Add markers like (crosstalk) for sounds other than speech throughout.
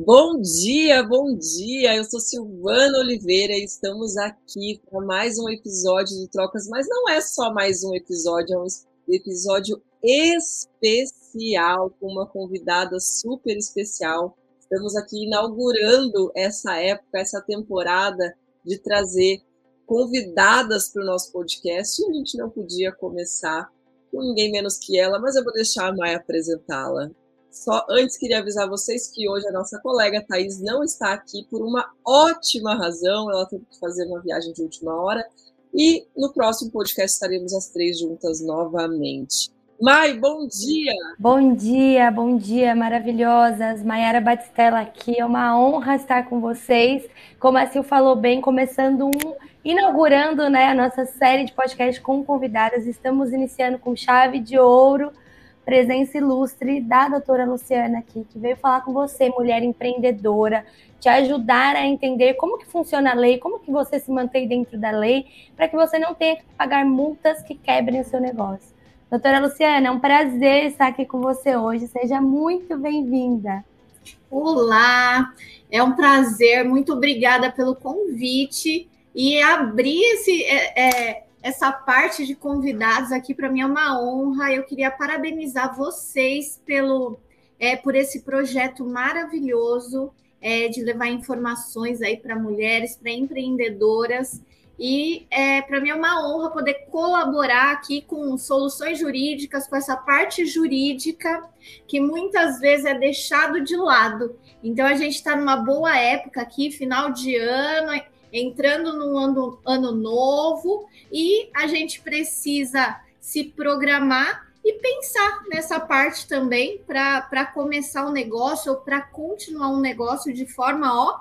Bom dia, bom dia. Eu sou Silvana Oliveira e estamos aqui para mais um episódio do Trocas, mas não é só mais um episódio, é um episódio especial com uma convidada super especial. Estamos aqui inaugurando essa época, essa temporada de trazer convidadas para o nosso podcast. E a gente não podia começar com ninguém menos que ela, mas eu vou deixar a Maia apresentá-la. Só antes queria avisar vocês que hoje a nossa colega Thais não está aqui por uma ótima razão. Ela teve que fazer uma viagem de última hora. E no próximo podcast estaremos as três juntas novamente. Mai, bom dia! Bom dia, bom dia, maravilhosas. Maiara Batistella aqui, é uma honra estar com vocês. Como a Sil falou bem, começando um, inaugurando né, a nossa série de podcast com convidadas. Estamos iniciando com chave de ouro presença ilustre da doutora Luciana aqui, que veio falar com você, mulher empreendedora, te ajudar a entender como que funciona a lei, como que você se mantém dentro da lei, para que você não tenha que pagar multas que quebrem o seu negócio. Doutora Luciana, é um prazer estar aqui com você hoje. Seja muito bem-vinda. Olá, é um prazer. Muito obrigada pelo convite e abrir esse, é, é, essa parte de convidados aqui para mim é uma honra. Eu queria parabenizar vocês pelo é, por esse projeto maravilhoso é, de levar informações aí para mulheres, para empreendedoras. E é, para mim é uma honra poder colaborar aqui com soluções jurídicas, com essa parte jurídica que muitas vezes é deixado de lado. Então a gente está numa boa época aqui, final de ano entrando no ano, ano novo e a gente precisa se programar e pensar nessa parte também para começar o um negócio ou para continuar um negócio de forma ó,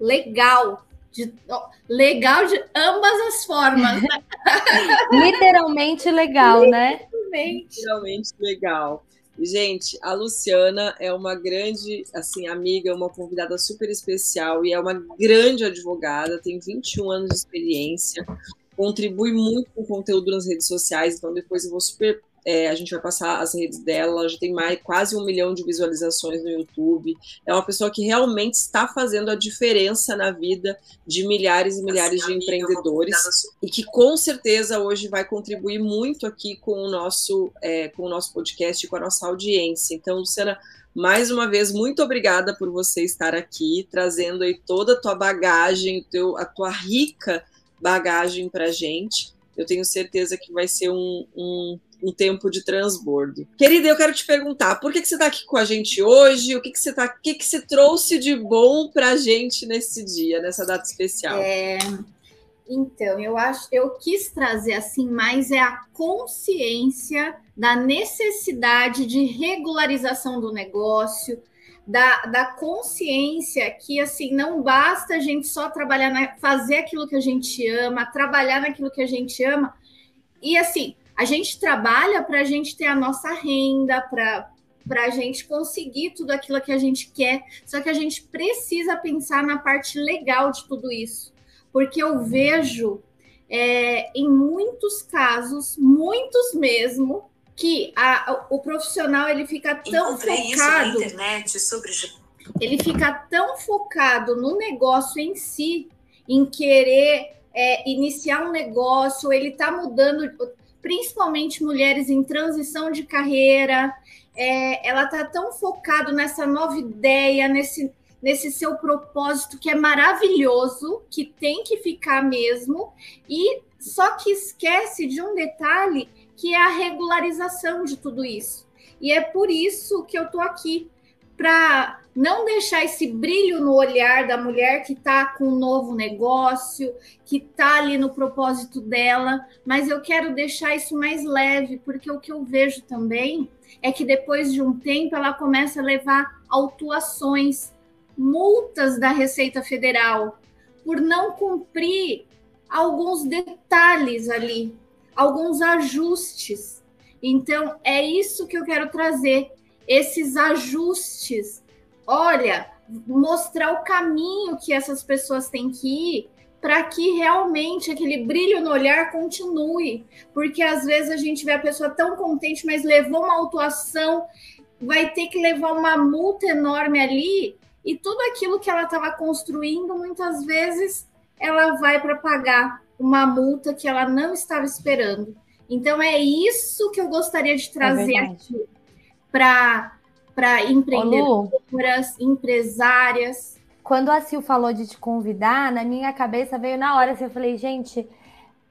legal. De, ó, legal de ambas as formas. (laughs) Literalmente legal, né? Literalmente legal. Gente, a Luciana é uma grande, assim, amiga, uma convidada super especial e é uma grande advogada, tem 21 anos de experiência, contribui muito com conteúdo nas redes sociais, então depois eu vou super é, a gente vai passar as redes dela, ela já tem mais quase um milhão de visualizações no YouTube. É uma pessoa que realmente está fazendo a diferença na vida de milhares e milhares de empreendedores e que com certeza hoje vai contribuir muito aqui com o nosso, é, com o nosso podcast e com a nossa audiência. Então, Luciana, mais uma vez, muito obrigada por você estar aqui, trazendo aí toda a tua bagagem, teu, a tua rica bagagem para gente. Eu tenho certeza que vai ser um, um um tempo de transbordo. Querida, eu quero te perguntar, por que, que você está aqui com a gente hoje? O que, que você tá, o que, que você trouxe de bom para a gente nesse dia, nessa data especial? É, então, eu acho, eu quis trazer assim mais é a consciência da necessidade de regularização do negócio, da, da consciência que assim não basta a gente só trabalhar na, fazer aquilo que a gente ama, trabalhar naquilo que a gente ama. E assim, a gente trabalha para a gente ter a nossa renda, para para a gente conseguir tudo aquilo que a gente quer. Só que a gente precisa pensar na parte legal de tudo isso, porque eu vejo é, em muitos casos, muitos mesmo, que a, o profissional ele fica tão focado. internet sobre... Ele fica tão focado no negócio em si, em querer é, iniciar um negócio, ele está mudando, principalmente mulheres em transição de carreira. É, ela está tão focada nessa nova ideia, nesse, nesse seu propósito que é maravilhoso, que tem que ficar mesmo, e só que esquece de um detalhe que é a regularização de tudo isso. E é por isso que eu estou aqui para não deixar esse brilho no olhar da mulher que está com um novo negócio, que está ali no propósito dela, mas eu quero deixar isso mais leve, porque o que eu vejo também é que depois de um tempo ela começa a levar autuações, multas da Receita Federal, por não cumprir alguns detalhes ali, alguns ajustes. Então, é isso que eu quero trazer, esses ajustes olha, mostrar o caminho que essas pessoas têm que ir para que realmente aquele brilho no olhar continue. Porque às vezes a gente vê a pessoa tão contente, mas levou uma autuação, vai ter que levar uma multa enorme ali e tudo aquilo que ela estava construindo, muitas vezes ela vai para pagar uma multa que ela não estava esperando. Então é isso que eu gostaria de trazer é aqui para para empreendedoras, Ô, empresárias. Quando a Sil falou de te convidar, na minha cabeça veio na hora assim, eu falei, gente,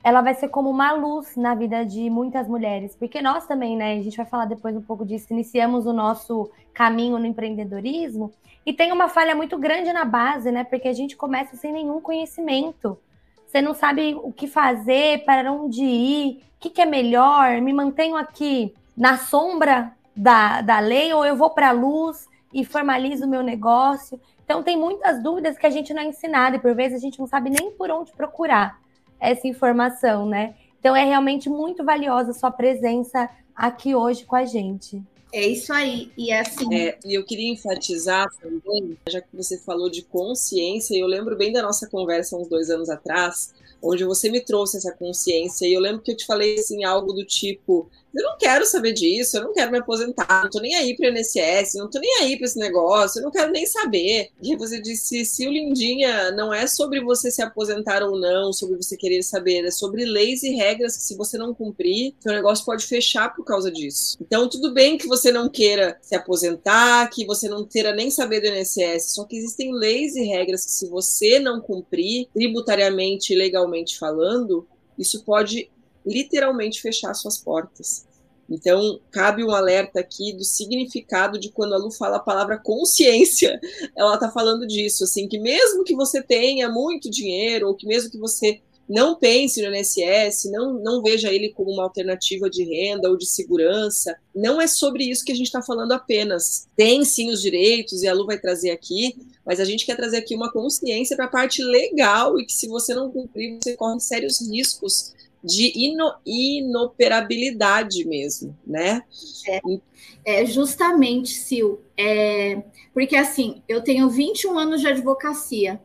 ela vai ser como uma luz na vida de muitas mulheres, porque nós também, né, a gente vai falar depois um pouco disso, iniciamos o nosso caminho no empreendedorismo e tem uma falha muito grande na base, né, porque a gente começa sem nenhum conhecimento. Você não sabe o que fazer, para onde ir, o que, que é melhor, me mantenho aqui na sombra da, da lei ou eu vou para a luz e formalizo o meu negócio. Então tem muitas dúvidas que a gente não é ensinado e por vezes a gente não sabe nem por onde procurar essa informação, né? Então é realmente muito valiosa a sua presença aqui hoje com a gente. É isso aí. E é assim. É, e eu queria enfatizar também, já que você falou de consciência, eu lembro bem da nossa conversa uns dois anos atrás, onde você me trouxe essa consciência, e eu lembro que eu te falei assim, algo do tipo eu não quero saber disso, eu não quero me aposentar, não tô nem aí para INSS, não tô nem aí para esse negócio, eu não quero nem saber. E você disse, se o Lindinha não é sobre você se aposentar ou não, sobre você querer saber, é sobre leis e regras que se você não cumprir, seu negócio pode fechar por causa disso. Então, tudo bem que você não queira se aposentar, que você não queira nem saber do INSS, só que existem leis e regras que se você não cumprir, tributariamente e legalmente falando, isso pode literalmente fechar suas portas. Então, cabe um alerta aqui do significado de quando a Lu fala a palavra consciência, (laughs) ela está falando disso, assim, que mesmo que você tenha muito dinheiro, ou que mesmo que você não pense no INSS, não, não veja ele como uma alternativa de renda ou de segurança, não é sobre isso que a gente está falando apenas. Tem sim os direitos, e a Lu vai trazer aqui, mas a gente quer trazer aqui uma consciência para a parte legal, e que se você não cumprir, você corre sérios riscos de ino, inoperabilidade mesmo, né? É, é justamente, Sil, é, porque assim, eu tenho 21 anos de advocacia.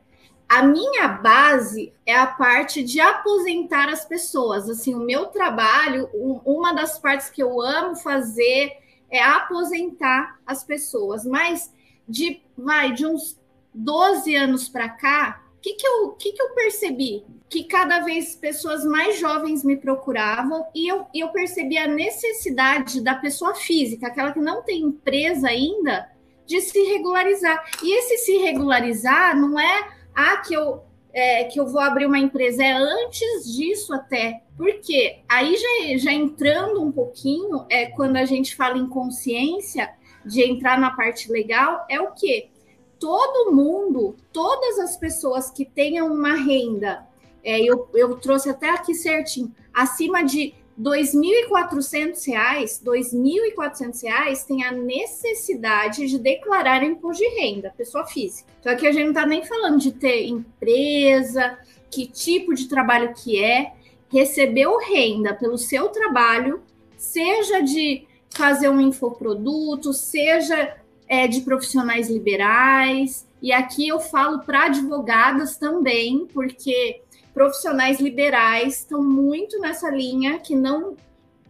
A minha base é a parte de aposentar as pessoas. Assim, o meu trabalho, uma das partes que eu amo fazer é aposentar as pessoas. Mas de, vai, de uns 12 anos para cá, que, que, eu, que, que eu percebi? que cada vez pessoas mais jovens me procuravam e eu, eu percebi a necessidade da pessoa física, aquela que não tem empresa ainda, de se regularizar. E esse se regularizar não é ah, que eu, é, que eu vou abrir uma empresa, é antes disso até. Porque aí já, já entrando um pouquinho, é quando a gente fala em consciência de entrar na parte legal, é o que? Todo mundo, todas as pessoas que tenham uma renda é, eu, eu trouxe até aqui certinho, acima de R$ 2.400, R$ 2.400 tem a necessidade de declarar imposto de renda, pessoa física. Só que a gente não está nem falando de ter empresa, que tipo de trabalho que é, recebeu renda pelo seu trabalho, seja de fazer um infoproduto, seja é, de profissionais liberais. E aqui eu falo para advogadas também, porque profissionais liberais estão muito nessa linha que não,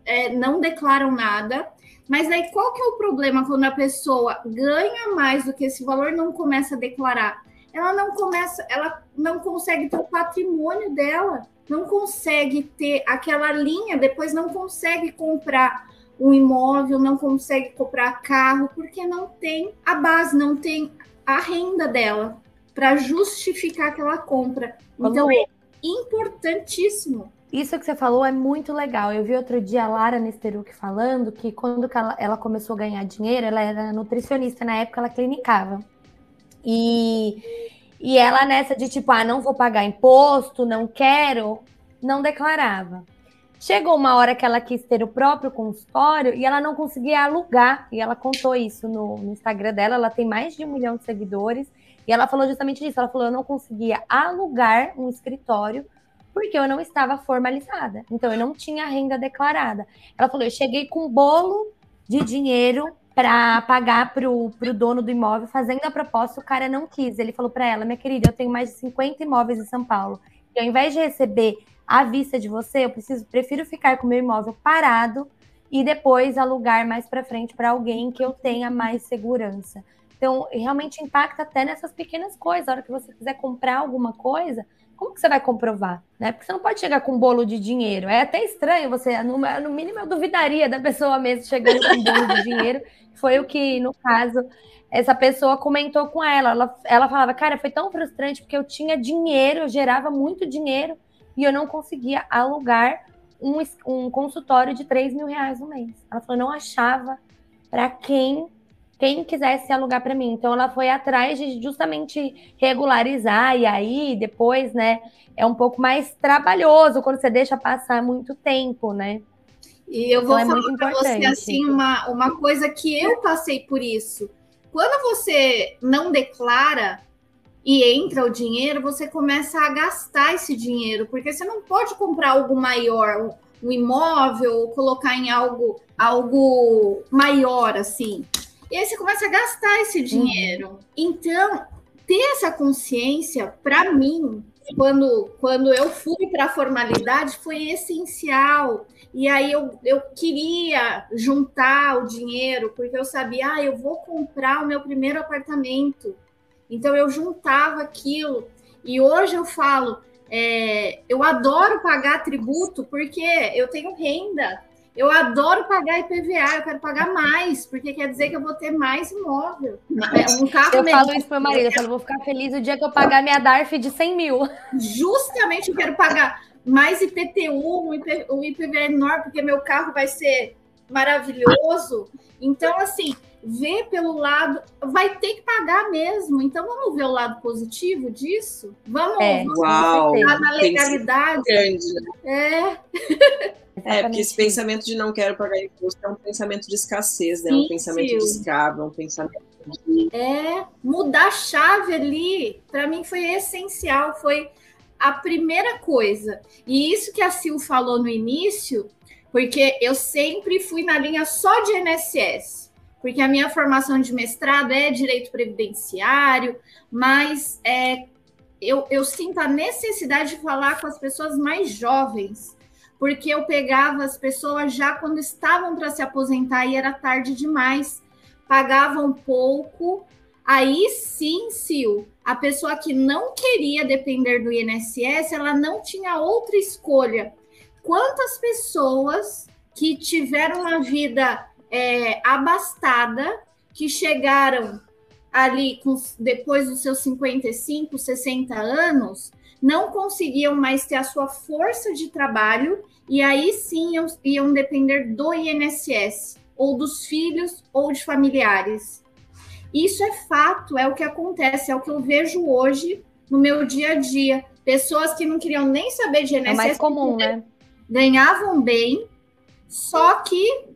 é, não declaram nada. Mas aí qual que é o problema quando a pessoa ganha mais do que esse valor não começa a declarar? Ela não começa, ela não consegue ter o patrimônio dela, não consegue ter aquela linha, depois não consegue comprar um imóvel, não consegue comprar carro, porque não tem a base, não tem a renda dela para justificar aquela compra. Então, importantíssimo. Isso que você falou é muito legal. Eu vi outro dia a Lara Nesteruk falando que quando ela começou a ganhar dinheiro, ela era nutricionista, na época ela clinicava. E, e ela nessa de tipo, ah, não vou pagar imposto, não quero, não declarava. Chegou uma hora que ela quis ter o próprio consultório e ela não conseguia alugar. E ela contou isso no, no Instagram dela. Ela tem mais de um milhão de seguidores e ela falou justamente disso. Ela falou: eu não conseguia alugar um escritório porque eu não estava formalizada. Então eu não tinha renda declarada. Ela falou: eu cheguei com um bolo de dinheiro para pagar para o dono do imóvel, fazendo a proposta, o cara não quis. Ele falou para ela: minha querida, eu tenho mais de 50 imóveis em São Paulo. E ao invés de receber a vista de você, eu preciso, prefiro ficar com o meu imóvel parado e depois alugar mais para frente para alguém que eu tenha mais segurança. Então, realmente impacta até nessas pequenas coisas. A hora que você quiser comprar alguma coisa, como que você vai comprovar? Né? Porque você não pode chegar com um bolo de dinheiro. É até estranho você, no, no mínimo, eu duvidaria da pessoa mesmo chegando com um bolo de dinheiro. Foi o que, no caso, essa pessoa comentou com ela. ela. Ela falava, cara, foi tão frustrante porque eu tinha dinheiro, eu gerava muito dinheiro e eu não conseguia alugar um, um consultório de 3 mil reais no mês. Ela falou, não achava para quem quem quisesse alugar para mim. Então ela foi atrás de justamente regularizar e aí depois, né, é um pouco mais trabalhoso quando você deixa passar muito tempo, né? E eu vou então, falar para você assim uma, uma coisa que eu passei por isso. Quando você não declara e entra o dinheiro, você começa a gastar esse dinheiro, porque você não pode comprar algo maior, um imóvel, ou colocar em algo algo maior assim. E aí você começa a gastar esse uhum. dinheiro. Então, ter essa consciência, para mim, quando, quando eu fui para a formalidade, foi essencial. E aí eu, eu queria juntar o dinheiro, porque eu sabia, ah, eu vou comprar o meu primeiro apartamento. Então eu juntava aquilo. E hoje eu falo, é, eu adoro pagar tributo porque eu tenho renda. Eu adoro pagar IPVA, eu quero pagar mais, porque quer dizer que eu vou ter mais imóvel. É, um carro eu mesmo. falo isso para o marido, eu falo, vou ficar feliz o dia que eu pagar minha DARF de 100 mil. Justamente eu quero pagar mais IPTU, um IPVA enorme, porque meu carro vai ser maravilhoso. Então, assim, ver pelo lado, vai ter que pagar mesmo. Então, vamos ver o lado positivo disso? Vamos, é, vamos uau, na legalidade. Grande, né? É. (laughs) É, porque esse pensamento de não quero pagar imposto é um pensamento de escassez, né? É um pensamento de escravo, é um pensamento de... É, mudar a chave ali, para mim foi essencial, foi a primeira coisa. E isso que a Sil falou no início, porque eu sempre fui na linha só de INSS, porque a minha formação de mestrado é direito previdenciário, mas é, eu, eu sinto a necessidade de falar com as pessoas mais jovens, porque eu pegava as pessoas já quando estavam para se aposentar e era tarde demais, pagavam pouco. Aí sim, Sil, a pessoa que não queria depender do INSS, ela não tinha outra escolha. Quantas pessoas que tiveram uma vida é, abastada, que chegaram ali com, depois dos seus 55, 60 anos, não conseguiam mais ter a sua força de trabalho e aí sim iam, iam depender do INSS, ou dos filhos ou de familiares. Isso é fato, é o que acontece, é o que eu vejo hoje no meu dia a dia. Pessoas que não queriam nem saber de INSS. É mais comum, né? Ganhavam bem, só que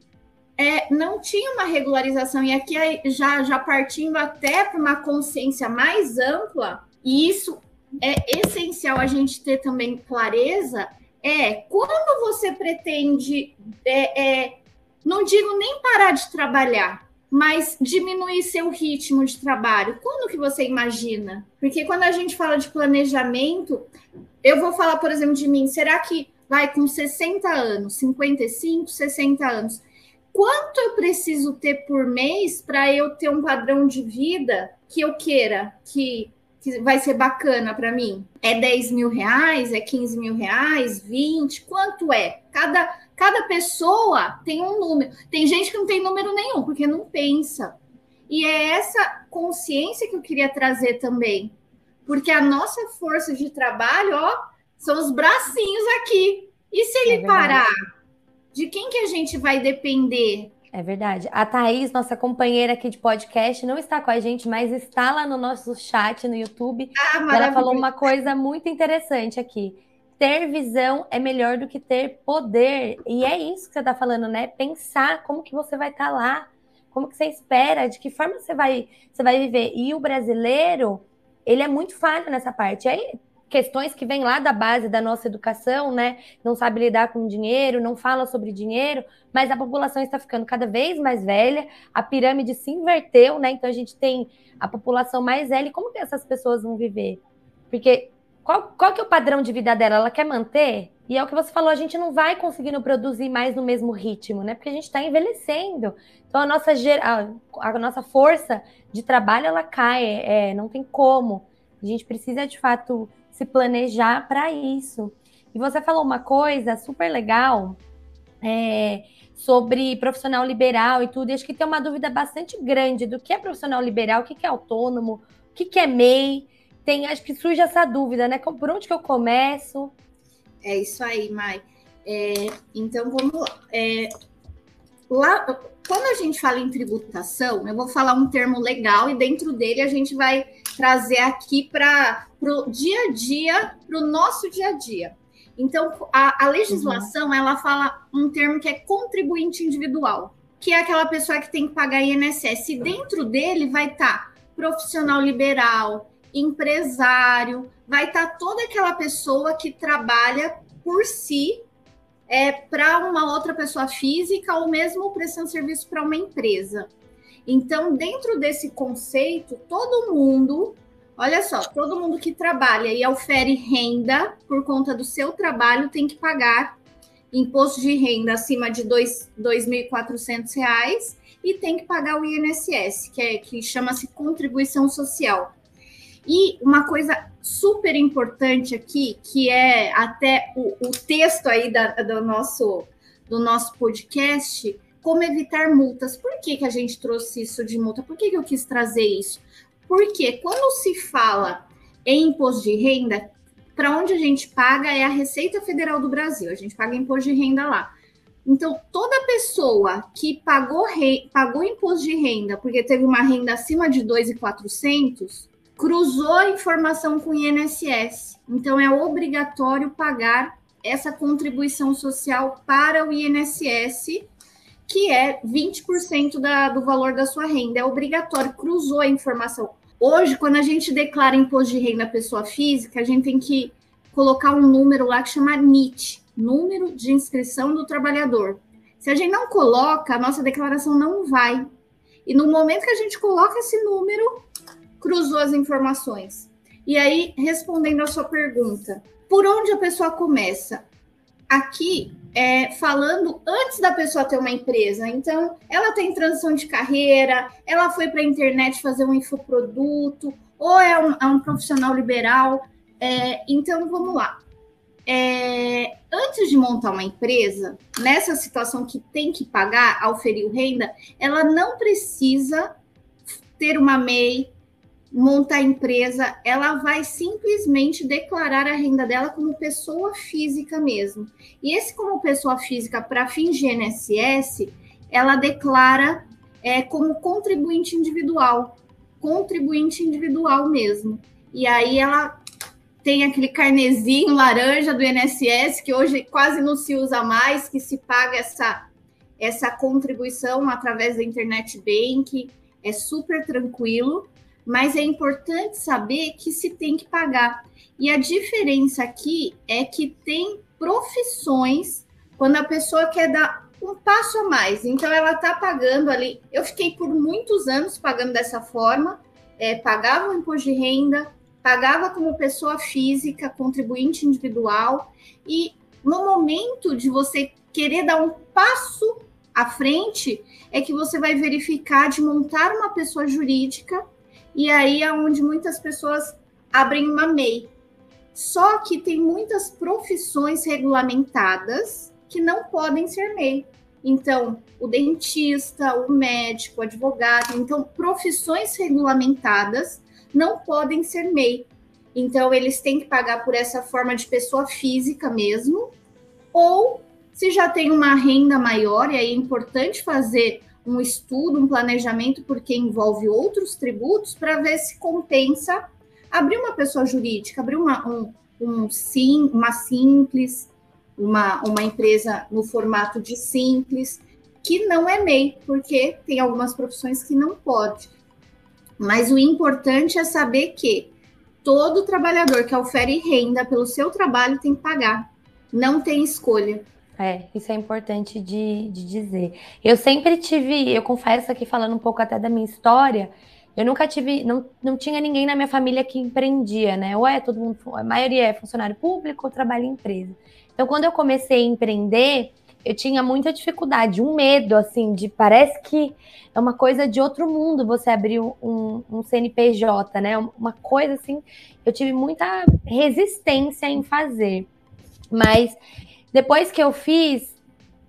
é, não tinha uma regularização. E aqui já, já partindo até para uma consciência mais ampla, e isso é essencial a gente ter também clareza é quando você pretende, é, é, não digo nem parar de trabalhar, mas diminuir seu ritmo de trabalho. Quando que você imagina? Porque quando a gente fala de planejamento, eu vou falar, por exemplo, de mim, será que vai com 60 anos, 55, 60 anos, quanto eu preciso ter por mês para eu ter um padrão de vida que eu queira, que que vai ser bacana para mim? É 10 mil reais? É 15 mil reais? 20? Quanto é? Cada, cada pessoa tem um número. Tem gente que não tem número nenhum, porque não pensa. E é essa consciência que eu queria trazer também. Porque a nossa força de trabalho, ó, são os bracinhos aqui. E se ele é parar? De quem que a gente vai depender? É verdade. A Thaís, nossa companheira aqui de podcast, não está com a gente, mas está lá no nosso chat no YouTube. Ah, ela falou uma coisa muito interessante aqui. Ter visão é melhor do que ter poder. E é isso que você está falando, né? Pensar como que você vai estar tá lá, como que você espera, de que forma você vai, você vai viver. E o brasileiro, ele é muito falho nessa parte. Aí questões que vêm lá da base da nossa educação, né? Não sabe lidar com dinheiro, não fala sobre dinheiro, mas a população está ficando cada vez mais velha, a pirâmide se inverteu, né? Então a gente tem a população mais velha. E como que essas pessoas vão viver? Porque qual, qual que é o padrão de vida dela? Ela quer manter E é o que você falou, a gente não vai conseguindo produzir mais no mesmo ritmo, né? Porque a gente está envelhecendo. Então a nossa, a, a, nossa força de trabalho ela cai, é, não tem como. A gente precisa de fato se planejar para isso. E você falou uma coisa super legal é, sobre profissional liberal e tudo. E acho que tem uma dúvida bastante grande do que é profissional liberal, o que é autônomo, o que é MEI. Tem, acho que surge essa dúvida, né? Por onde que eu começo? É isso aí, Mai. É, então vamos lá. É, lá. Quando a gente fala em tributação, eu vou falar um termo legal e dentro dele a gente vai trazer aqui para o dia a dia, para o nosso dia a dia. Então, a, a legislação, uhum. ela fala um termo que é contribuinte individual, que é aquela pessoa que tem que pagar INSS. E dentro dele vai estar tá profissional liberal, empresário, vai estar tá toda aquela pessoa que trabalha por si é, para uma outra pessoa física ou mesmo prestando serviço para uma empresa. Então, dentro desse conceito, todo mundo, olha só, todo mundo que trabalha e ofere renda por conta do seu trabalho tem que pagar imposto de renda acima de R$ 2.400 e tem que pagar o INSS, que, é, que chama-se contribuição social. E uma coisa super importante aqui, que é até o, o texto aí da, do, nosso, do nosso podcast, como evitar multas. Por que, que a gente trouxe isso de multa? Por que, que eu quis trazer isso? Porque quando se fala em imposto de renda, para onde a gente paga é a Receita Federal do Brasil, a gente paga imposto de renda lá. Então, toda pessoa que pagou, pagou imposto de renda porque teve uma renda acima de 2.400, cruzou informação com o INSS. Então, é obrigatório pagar essa contribuição social para o INSS, que é 20% da, do valor da sua renda. É obrigatório, cruzou a informação. Hoje, quando a gente declara imposto de renda pessoa física, a gente tem que colocar um número lá que chama NIT, Número de Inscrição do Trabalhador. Se a gente não coloca, a nossa declaração não vai. E no momento que a gente coloca esse número, cruzou as informações. E aí, respondendo a sua pergunta, por onde a pessoa começa? Aqui, é, falando antes da pessoa ter uma empresa. Então, ela tem transição de carreira, ela foi para a internet fazer um infoproduto, ou é um, é um profissional liberal. É, então, vamos lá. É, antes de montar uma empresa, nessa situação que tem que pagar, oferir renda, ela não precisa ter uma MEI, montar a empresa, ela vai simplesmente declarar a renda dela como pessoa física mesmo. E esse como pessoa física para fins de INSS, ela declara é, como contribuinte individual, contribuinte individual mesmo. E aí ela tem aquele carnezinho laranja do INSS que hoje quase não se usa mais, que se paga essa essa contribuição através da internet bank, é super tranquilo mas é importante saber que se tem que pagar. E a diferença aqui é que tem profissões quando a pessoa quer dar um passo a mais. Então ela está pagando ali. Eu fiquei por muitos anos pagando dessa forma, é, pagava o imposto de renda, pagava como pessoa física, contribuinte individual, e no momento de você querer dar um passo à frente, é que você vai verificar de montar uma pessoa jurídica e aí é onde muitas pessoas abrem uma MEI. Só que tem muitas profissões regulamentadas que não podem ser MEI. Então, o dentista, o médico, o advogado, então profissões regulamentadas não podem ser MEI. Então, eles têm que pagar por essa forma de pessoa física mesmo, ou se já tem uma renda maior, e aí é importante fazer um estudo, um planejamento, porque envolve outros tributos, para ver se compensa abrir uma pessoa jurídica, abrir uma, um, um sim, uma simples, uma, uma empresa no formato de simples, que não é MEI, porque tem algumas profissões que não pode. Mas o importante é saber que todo trabalhador que ofere renda pelo seu trabalho tem que pagar, não tem escolha. É, isso é importante de, de dizer. Eu sempre tive, eu confesso aqui falando um pouco até da minha história, eu nunca tive, não, não tinha ninguém na minha família que empreendia, né? Ou é todo mundo, a maioria é funcionário público ou trabalha em empresa. Então, quando eu comecei a empreender, eu tinha muita dificuldade, um medo, assim, de parece que é uma coisa de outro mundo você abrir um, um CNPJ, né? Uma coisa assim, eu tive muita resistência em fazer. Mas depois que eu fiz,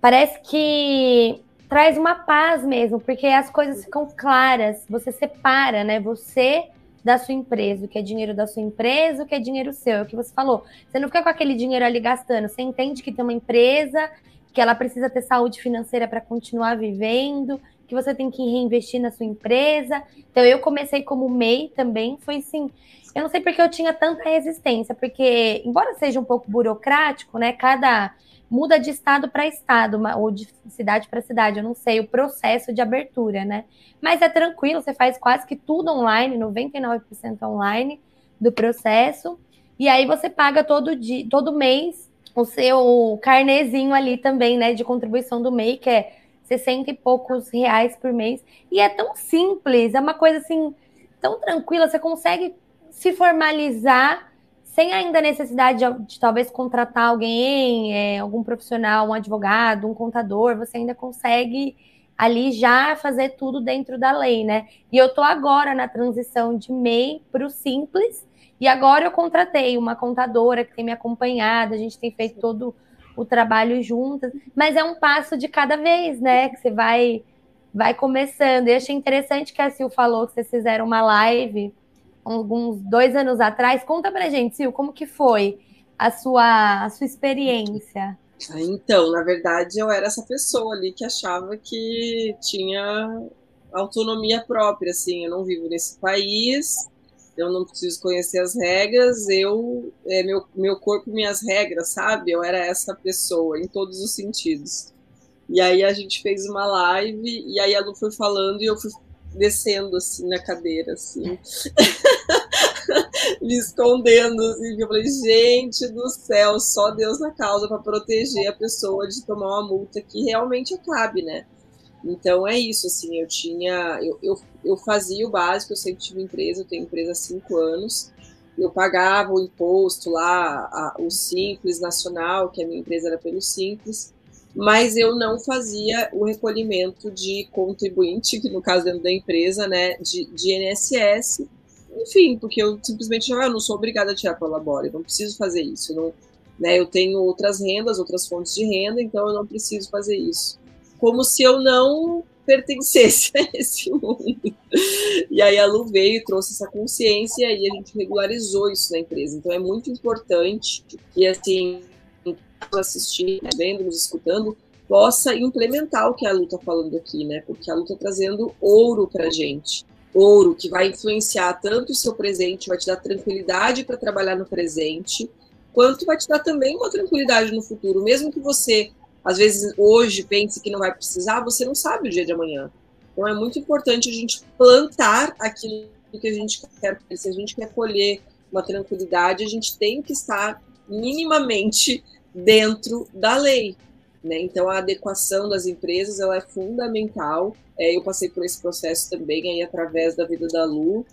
parece que traz uma paz mesmo, porque as coisas ficam claras, você separa, né? Você da sua empresa, o que é dinheiro da sua empresa, o que é dinheiro seu, é o que você falou. Você não fica com aquele dinheiro ali gastando, você entende que tem uma empresa que ela precisa ter saúde financeira para continuar vivendo, que você tem que reinvestir na sua empresa. Então eu comecei como MEI também, foi assim, eu não sei porque eu tinha tanta resistência, porque embora seja um pouco burocrático, né, cada muda de estado para estado, ou de cidade para cidade, eu não sei o processo de abertura, né? Mas é tranquilo, você faz quase que tudo online, 99% online do processo. E aí você paga todo dia, todo mês o seu carnezinho ali também, né, de contribuição do MEI, que é 60 e poucos reais por mês. E é tão simples, é uma coisa assim, tão tranquila, você consegue se formalizar sem ainda necessidade de, de talvez contratar alguém, é, algum profissional, um advogado, um contador, você ainda consegue ali já fazer tudo dentro da lei, né? E eu tô agora na transição de MEI para o Simples, e agora eu contratei uma contadora que tem me acompanhado, a gente tem feito todo o trabalho juntas, mas é um passo de cada vez, né? Que você vai vai começando. E achei interessante que a Sil falou que vocês fizeram uma live alguns dois anos atrás. Conta pra gente, Sil, como que foi a sua, a sua experiência? Então, na verdade, eu era essa pessoa ali que achava que tinha autonomia própria, assim, eu não vivo nesse país, eu não preciso conhecer as regras, eu, é, meu, meu corpo, minhas regras, sabe? Eu era essa pessoa em todos os sentidos. E aí a gente fez uma live, e aí a Lu foi falando e eu fui descendo assim na cadeira, assim, (laughs) me escondendo, assim, eu falei, gente do céu, só Deus na causa para proteger a pessoa de tomar uma multa que realmente acabe, né? Então é isso, assim, eu tinha, eu, eu, eu fazia o básico, eu sempre tive empresa, eu tenho empresa há cinco anos, eu pagava o imposto lá, a, o Simples Nacional, que a minha empresa era pelo Simples, mas eu não fazia o recolhimento de contribuinte, que no caso dentro da empresa, né, de, de INSS, enfim, porque eu simplesmente ah, eu não sou obrigada a tirar pela labore, não preciso fazer isso, não, né, eu tenho outras rendas, outras fontes de renda, então eu não preciso fazer isso. Como se eu não pertencesse a esse mundo. E aí a Lu veio e trouxe essa consciência e a gente regularizou isso na empresa. Então é muito importante que, assim, assistir, né, vendo, nos escutando, possa implementar o que a Lu está falando aqui, né? Porque a Lu está trazendo ouro para gente. Ouro que vai influenciar tanto o seu presente, vai te dar tranquilidade para trabalhar no presente, quanto vai te dar também uma tranquilidade no futuro. Mesmo que você às vezes hoje pense que não vai precisar, você não sabe o dia de amanhã. Então é muito importante a gente plantar aquilo que a gente quer. Se a gente quer colher uma tranquilidade, a gente tem que estar minimamente dentro da lei. Né? Então a adequação das empresas ela é fundamental. É, eu passei por esse processo também aí através da vida da Lu.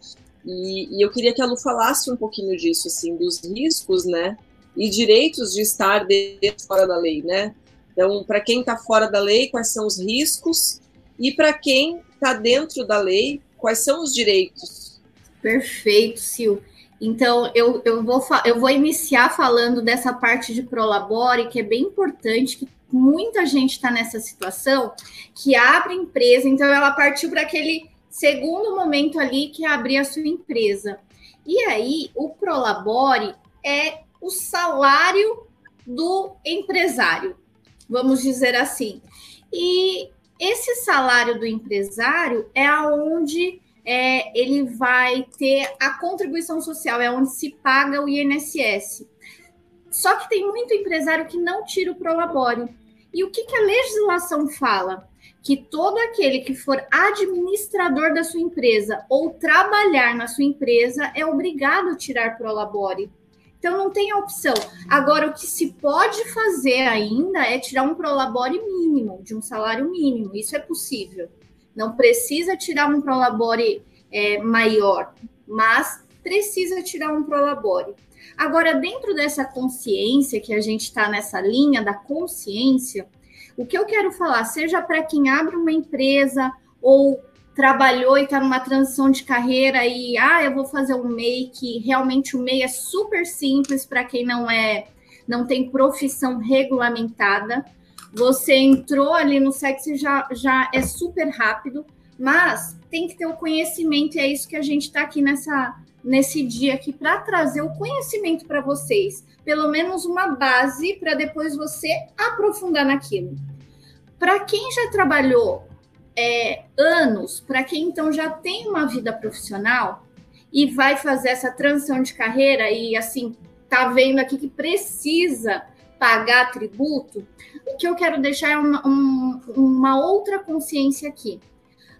E, e eu queria que a Lu falasse um pouquinho disso, assim, dos riscos, né? E direitos de estar dentro fora da lei, né? Então, para quem está fora da lei, quais são os riscos? E para quem está dentro da lei, quais são os direitos? Perfeito, Sil. Então, eu, eu, vou, eu vou iniciar falando dessa parte de Prolabore, que é bem importante, que muita gente está nessa situação, que abre empresa, então ela partiu para aquele segundo momento ali que é abrir a sua empresa. E aí, o Prolabore é o salário do empresário vamos dizer assim. E esse salário do empresário é aonde é, ele vai ter a contribuição social, é onde se paga o INSS. Só que tem muito empresário que não tira o prolabore. E o que, que a legislação fala? Que todo aquele que for administrador da sua empresa ou trabalhar na sua empresa é obrigado a tirar prolabore. Então não tem opção. Agora, o que se pode fazer ainda é tirar um prolabore mínimo, de um salário mínimo. Isso é possível. Não precisa tirar um prolabore é, maior, mas precisa tirar um prolabore. Agora, dentro dessa consciência que a gente está nessa linha da consciência, o que eu quero falar, seja para quem abre uma empresa ou trabalhou e está numa transição de carreira e ah, eu vou fazer um MEI, que realmente o MEI é super simples para quem não é, não tem profissão regulamentada. Você entrou ali no sexo já, já é super rápido, mas tem que ter o conhecimento, e é isso que a gente está aqui nessa, nesse dia aqui para trazer o conhecimento para vocês, pelo menos uma base para depois você aprofundar naquilo. Para quem já trabalhou é, anos, para quem então já tem uma vida profissional e vai fazer essa transição de carreira e assim tá vendo aqui que precisa pagar tributo, o que eu quero deixar é uma, um, uma outra consciência aqui.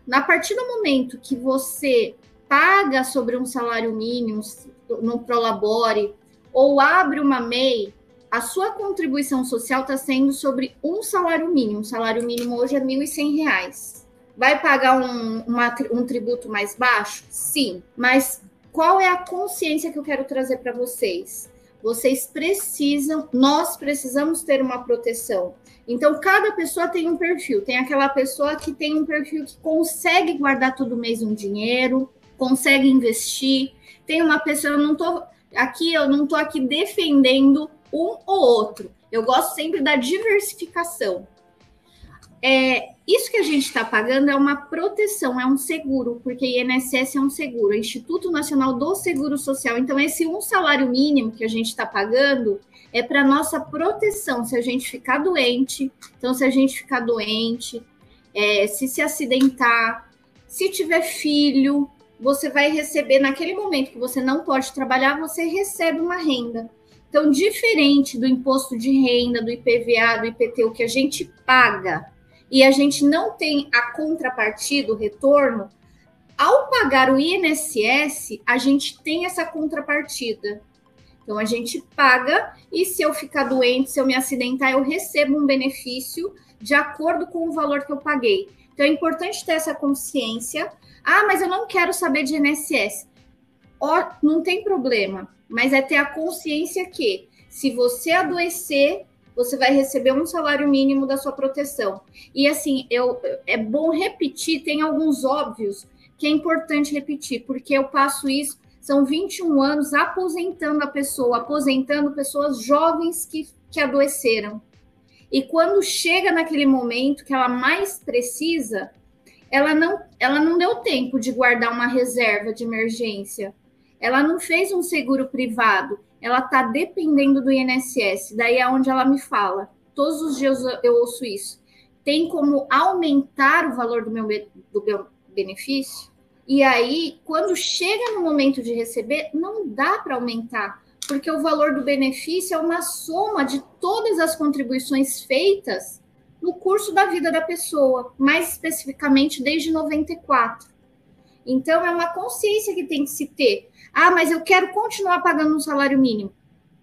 Na partir do momento que você paga sobre um salário mínimo no Prolabore ou abre uma MEI, a sua contribuição social está sendo sobre um salário mínimo. O salário mínimo hoje é R$ 1.100. Vai pagar um, uma, um tributo mais baixo? Sim, mas qual é a consciência que eu quero trazer para vocês? Vocês precisam, nós precisamos ter uma proteção. Então, cada pessoa tem um perfil. Tem aquela pessoa que tem um perfil que consegue guardar todo mês um dinheiro, consegue investir. Tem uma pessoa, eu não tô aqui, eu não tô aqui defendendo um ou outro. Eu gosto sempre da diversificação. É, isso que a gente está pagando é uma proteção, é um seguro, porque INSS é um seguro, Instituto Nacional do Seguro Social. Então, esse um salário mínimo que a gente está pagando é para nossa proteção se a gente ficar doente. Então, se a gente ficar doente, é, se se acidentar, se tiver filho, você vai receber naquele momento que você não pode trabalhar, você recebe uma renda. Então, diferente do imposto de renda, do IPVA, do IPTU que a gente paga e a gente não tem a contrapartida, o retorno, ao pagar o INSS, a gente tem essa contrapartida. Então, a gente paga e se eu ficar doente, se eu me acidentar, eu recebo um benefício de acordo com o valor que eu paguei. Então, é importante ter essa consciência. Ah, mas eu não quero saber de INSS. Oh, não tem problema mas é ter a consciência que se você adoecer, você vai receber um salário mínimo da sua proteção. E assim, eu é bom repetir, tem alguns óbvios que é importante repetir, porque eu passo isso, são 21 anos aposentando a pessoa, aposentando pessoas jovens que, que adoeceram. E quando chega naquele momento que ela mais precisa, ela não, ela não deu tempo de guardar uma reserva de emergência ela não fez um seguro privado, ela está dependendo do INSS. Daí é onde ela me fala. Todos os dias eu ouço isso. Tem como aumentar o valor do meu, do meu benefício? E aí, quando chega no momento de receber, não dá para aumentar, porque o valor do benefício é uma soma de todas as contribuições feitas no curso da vida da pessoa, mais especificamente desde 94. Então, é uma consciência que tem que se ter. Ah, mas eu quero continuar pagando um salário mínimo.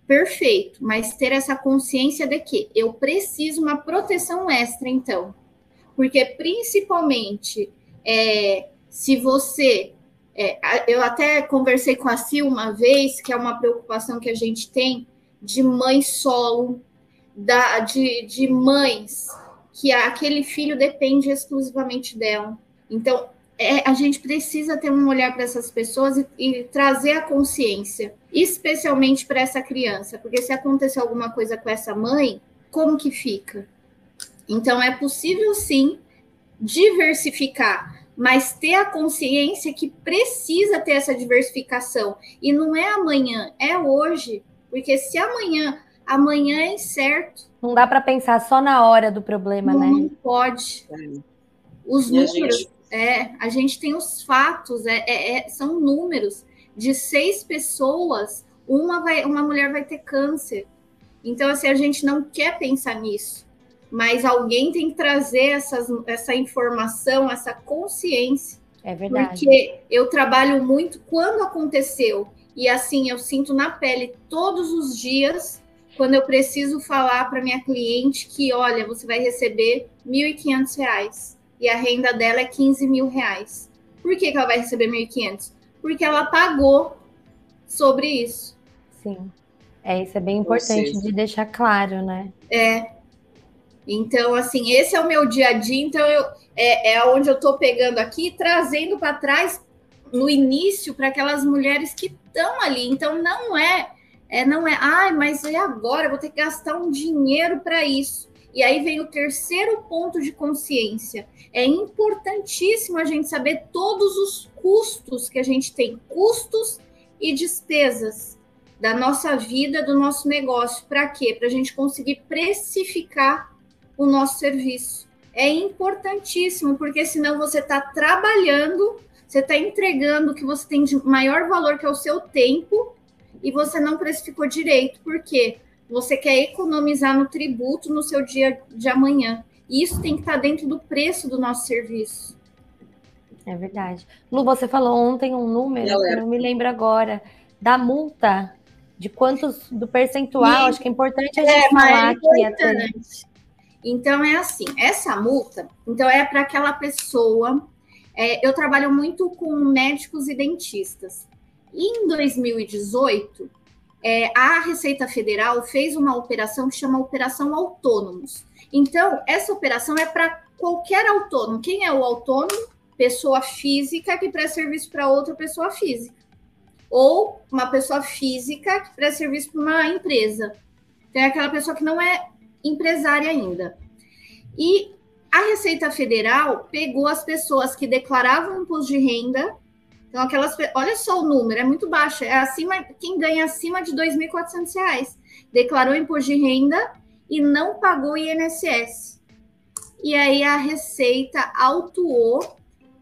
Perfeito, mas ter essa consciência de que eu preciso uma proteção extra, então. Porque, principalmente, é, se você. É, eu até conversei com a Sil uma vez, que é uma preocupação que a gente tem de mãe solo, da, de, de mães que aquele filho depende exclusivamente dela. Então, é, a gente precisa ter um olhar para essas pessoas e, e, trazer a consciência, especialmente para essa criança, porque se acontecer alguma coisa com essa mãe, como que fica? Então é possível sim diversificar, mas ter a consciência que precisa ter essa diversificação e não é amanhã, é hoje, porque se amanhã amanhã é incerto. Não dá para pensar só na hora do problema, não, né? Não pode. Os números gente... É, a gente tem os fatos, é, é, é, são números de seis pessoas, uma, vai, uma mulher vai ter câncer. Então, assim, a gente não quer pensar nisso, mas alguém tem que trazer essas, essa informação, essa consciência. É verdade. Porque eu trabalho muito quando aconteceu, e assim, eu sinto na pele todos os dias quando eu preciso falar para minha cliente que, olha, você vai receber R$ 1.500 e a renda dela é 15 mil reais. Por que, que ela vai receber 1.500? Porque ela pagou sobre isso. Sim. É, isso é bem importante de deixar claro, né? É. Então, assim, esse é o meu dia a dia, então eu, é, é onde eu estou pegando aqui, trazendo para trás no início para aquelas mulheres que estão ali. Então, não é, é, não é, ai, mas e agora? Eu vou ter que gastar um dinheiro para isso. E aí vem o terceiro ponto de consciência. É importantíssimo a gente saber todos os custos que a gente tem, custos e despesas da nossa vida, do nosso negócio. Para quê? Para a gente conseguir precificar o nosso serviço. É importantíssimo, porque senão você está trabalhando, você está entregando o que você tem de maior valor, que é o seu tempo, e você não precificou direito, porque você quer economizar no tributo no seu dia de amanhã. E isso tem que estar dentro do preço do nosso serviço. É verdade. Lu, você falou ontem um número, que eu não me lembro agora, da multa, de quantos, do percentual, acho que é importante a gente é, falar é aqui. Até. Então, é assim, essa multa, então é para aquela pessoa, é, eu trabalho muito com médicos e dentistas. Em 2018, é, a Receita Federal fez uma operação que chama Operação Autônomos. Então, essa operação é para qualquer autônomo. Quem é o autônomo? pessoa física que presta serviço para outra pessoa física. Ou uma pessoa física que presta serviço para uma empresa. Então, aquela pessoa que não é empresária ainda. E a Receita Federal pegou as pessoas que declaravam imposto de renda. Então, aquelas. Olha só o número, é muito baixo. É acima. Quem ganha acima de R$ 2.400 declarou imposto de renda e não pagou INSS. E aí a Receita autuou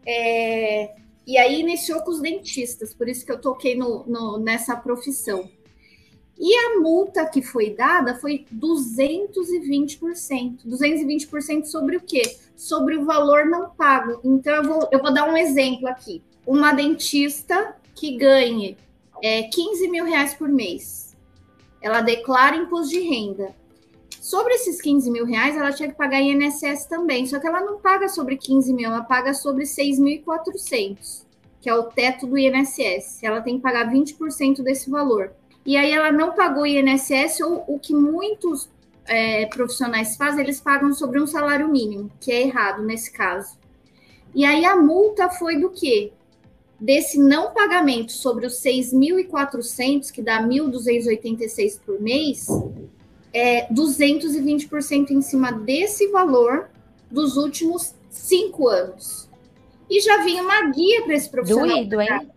é, e aí iniciou com os dentistas, por isso que eu toquei no, no, nessa profissão. E a multa que foi dada foi 220%. 220% sobre o quê? Sobre o valor não pago. Então, eu vou, eu vou dar um exemplo aqui. Uma dentista que ganhe é, 15 mil reais por mês. Ela declara imposto de renda. Sobre esses 15 mil reais, ela tinha que pagar INSS também, só que ela não paga sobre 15 mil, ela paga sobre 6.400, que é o teto do INSS. Ela tem que pagar 20% desse valor. E aí ela não pagou INSS, ou o que muitos é, profissionais fazem, eles pagam sobre um salário mínimo, que é errado nesse caso. E aí a multa foi do quê? Desse não pagamento sobre os 6.400, que dá 1.286 por mês, é, 220% em cima desse valor dos últimos cinco anos. E já vinha uma guia para esse profissional. Doído, hein?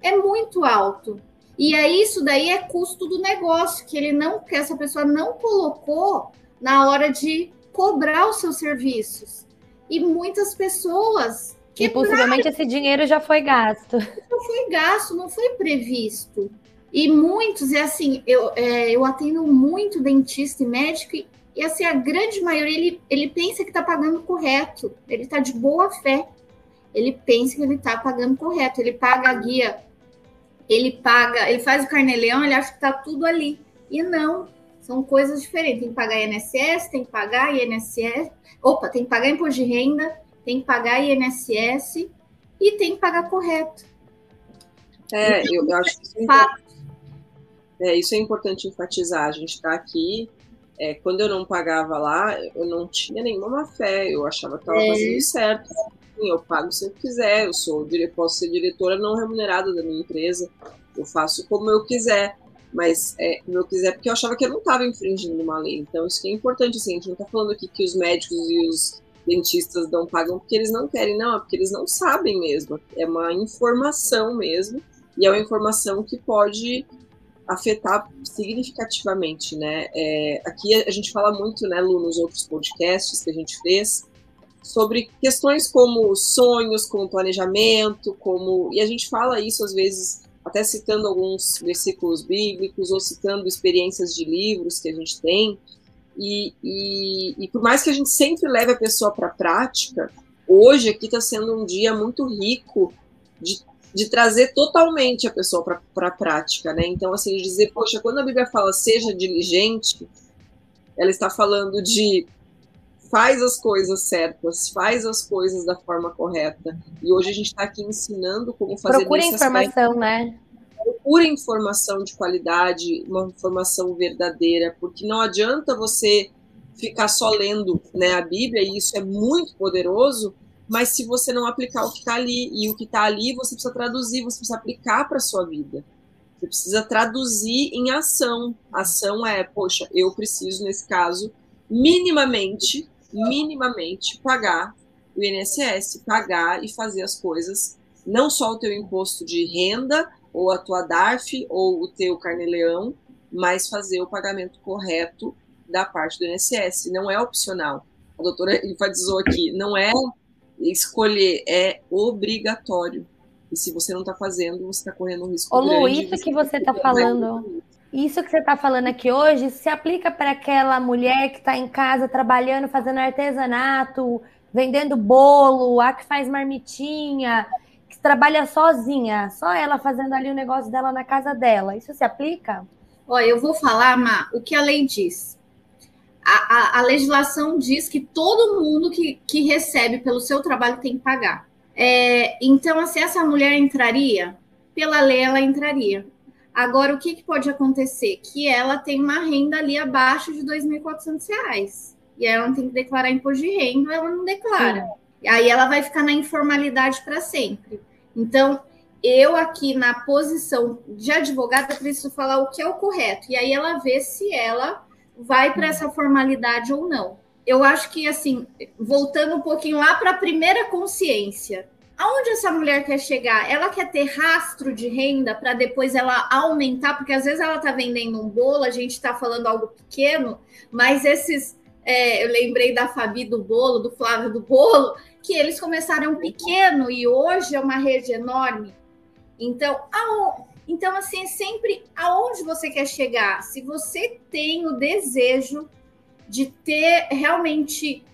É muito alto. E aí, isso daí é custo do negócio, que ele não, que essa pessoa não colocou na hora de cobrar os seus serviços. E muitas pessoas. E possivelmente esse dinheiro já foi gasto. (laughs) Não foi gasto, não foi previsto. E muitos, é assim, eu, é, eu atendo muito dentista e médico, e, e assim, a grande maioria, ele, ele pensa que está pagando correto, ele está de boa fé, ele pensa que ele está pagando correto, ele paga a guia, ele paga, ele faz o carneleão, ele acha que está tudo ali. E não, são coisas diferentes. Tem que pagar INSS, tem que pagar INSS, opa, tem que pagar imposto de renda, tem que pagar INSS e tem que pagar correto. É, então, eu acho que isso é é, isso é importante enfatizar. A gente está aqui. É, quando eu não pagava lá, eu não tinha nenhuma má fé. Eu achava que estava é. fazendo certo. Sim, eu pago se eu quiser. Eu sou, posso ser diretora não remunerada da minha empresa. Eu faço como eu quiser. Mas é, como eu quiser, porque eu achava que eu não estava infringindo uma lei. Então, isso que é importante. Assim, a gente não está falando aqui que os médicos e os dentistas não pagam porque eles não querem, não, é porque eles não sabem mesmo. É uma informação mesmo, e é uma informação que pode afetar significativamente, né? É, aqui a gente fala muito, né, Lu, nos outros podcasts que a gente fez, sobre questões como sonhos, como planejamento, como e a gente fala isso às vezes até citando alguns versículos bíblicos ou citando experiências de livros que a gente tem. E, e, e por mais que a gente sempre leve a pessoa para a prática, hoje aqui está sendo um dia muito rico de de trazer totalmente a pessoa para a prática, né? Então, assim, de dizer, poxa, quando a Bíblia fala seja diligente, ela está falando de faz as coisas certas, faz as coisas da forma correta. E hoje a gente está aqui ensinando como fazer Procure informação, aspecto. né? Procura informação de qualidade, uma informação verdadeira, porque não adianta você ficar só lendo né, a Bíblia, e isso é muito poderoso, mas se você não aplicar o que está ali, e o que está ali você precisa traduzir, você precisa aplicar para a sua vida. Você precisa traduzir em ação. Ação é, poxa, eu preciso, nesse caso, minimamente, minimamente, pagar o INSS, pagar e fazer as coisas, não só o teu imposto de renda, ou a tua DARF, ou o teu carnê-leão, mas fazer o pagamento correto da parte do INSS. Não é opcional. A doutora enfatizou aqui, não é escolher, é obrigatório. E se você não está fazendo, você está correndo um risco Ô, grande. Lu, isso que você está falando, isso que você está falando aqui hoje, se aplica para aquela mulher que está em casa trabalhando, fazendo artesanato, vendendo bolo, a que faz marmitinha, trabalha sozinha, só ela fazendo ali o negócio dela na casa dela. Isso se aplica? Olha, eu vou falar, Ma, o que a lei diz. A, a, a legislação diz que todo mundo que, que recebe pelo seu trabalho tem que pagar. É, então, assim, essa mulher entraria, pela lei ela entraria. Agora, o que, que pode acontecer? Que ela tem uma renda ali abaixo de R$ 2.400. E aí ela não tem que declarar imposto de renda, ela não declara. Sim. Aí ela vai ficar na informalidade para sempre. Então, eu aqui na posição de advogada preciso falar o que é o correto. E aí ela vê se ela vai para essa formalidade ou não eu acho que, assim, voltando um pouquinho lá para a primeira consciência, aonde essa mulher quer chegar? Ela quer ter rastro de renda para depois ela aumentar, porque às vezes ela está vendendo um bolo, a gente está falando algo pequeno, mas esses. É, eu lembrei da Fabi do bolo, do Flávio do bolo, que eles começaram pequeno e hoje é uma rede enorme. Então, então assim, sempre aonde você quer chegar? Se você tem o desejo de ter realmente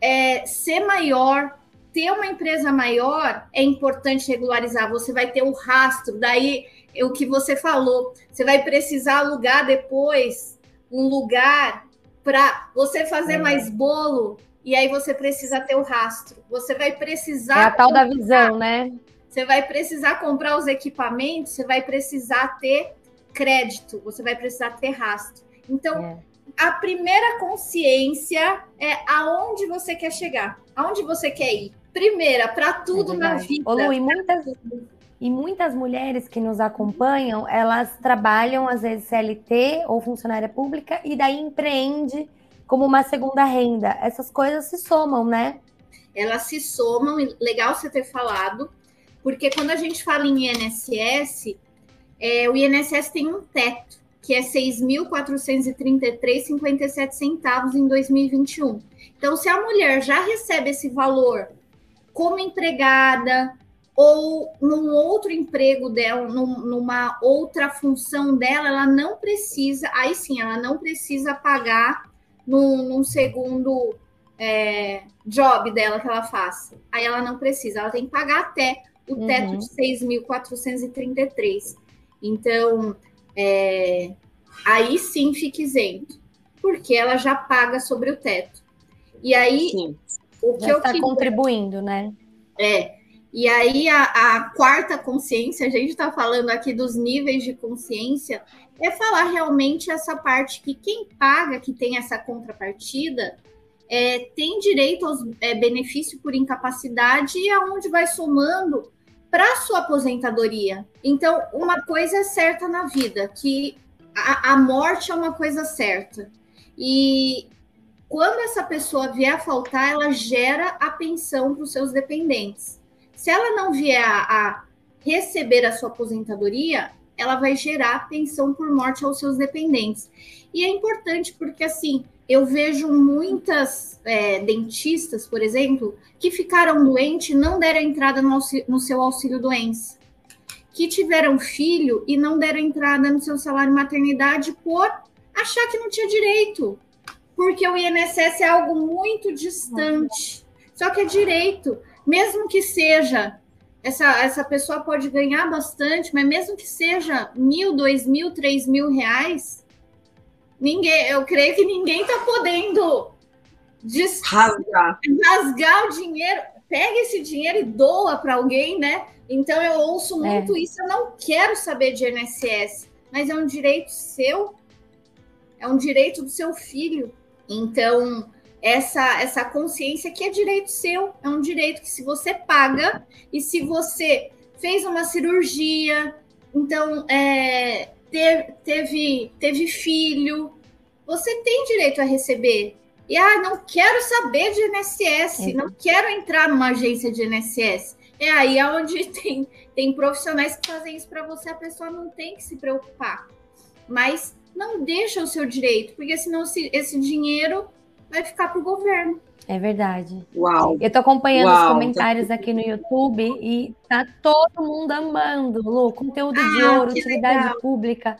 é, ser maior, ter uma empresa maior, é importante regularizar. Você vai ter o rastro, daí o que você falou, você vai precisar alugar depois um lugar para você fazer uhum. mais bolo, e aí você precisa ter o rastro. Você vai precisar. É a tal comprar, da visão, né? Você vai precisar comprar os equipamentos, você vai precisar ter crédito, você vai precisar ter rastro. Então, é a primeira consciência é aonde você quer chegar, aonde você quer ir. Primeira, para tudo é na vida. Ô, Lu, e muitas, e muitas mulheres que nos acompanham, elas trabalham, às vezes, CLT ou funcionária pública, e daí empreende como uma segunda renda. Essas coisas se somam, né? Elas se somam, legal você ter falado, porque quando a gente fala em INSS, é, o INSS tem um teto que é 6.433,57 centavos em 2021. Então, se a mulher já recebe esse valor como empregada ou num outro emprego dela, num, numa outra função dela, ela não precisa, aí sim, ela não precisa pagar num, num segundo é, job dela que ela faça. Aí ela não precisa, ela tem que pagar até o teto uhum. de 6.433. Então, é, aí sim fica isento, porque ela já paga sobre o teto. E aí, sim. o que já eu está queria... contribuindo, né? É. E aí, a, a quarta consciência, a gente está falando aqui dos níveis de consciência, é falar realmente essa parte que quem paga, que tem essa contrapartida, é, tem direito aos é, benefícios por incapacidade e aonde vai somando para sua aposentadoria. Então, uma coisa é certa na vida, que a, a morte é uma coisa certa. E quando essa pessoa vier a faltar, ela gera a pensão para os seus dependentes. Se ela não vier a, a receber a sua aposentadoria, ela vai gerar pensão por morte aos seus dependentes. E é importante porque, assim, eu vejo muitas é, dentistas, por exemplo, que ficaram doentes e não deram entrada no, no seu auxílio doença. Que tiveram filho e não deram entrada no seu salário maternidade por achar que não tinha direito. Porque o INSS é algo muito distante. Só que é direito. Mesmo que seja essa, essa pessoa pode ganhar bastante, mas mesmo que seja mil, dois mil, três mil reais, ninguém, eu creio que ninguém está podendo des... rasgar. rasgar o dinheiro. pega esse dinheiro e doa para alguém, né? Então eu ouço é. muito é. isso. Eu não quero saber de INSS, mas é um direito seu, é um direito do seu filho. Então essa essa consciência que é direito seu, é um direito que se você paga e se você fez uma cirurgia, então é, teve, teve teve filho, você tem direito a receber e ah, não quero saber de INSS, é. não quero entrar numa agência de INSS. É aí onde (laughs) tem, tem profissionais que fazem isso para você, a pessoa não tem que se preocupar. Mas não deixa o seu direito, porque senão esse, esse dinheiro vai ficar para o governo. É verdade. Uau. Eu tô acompanhando Uau. os comentários aqui no YouTube e tá todo mundo amando, Lu. Conteúdo ah, de ouro, utilidade legal. pública.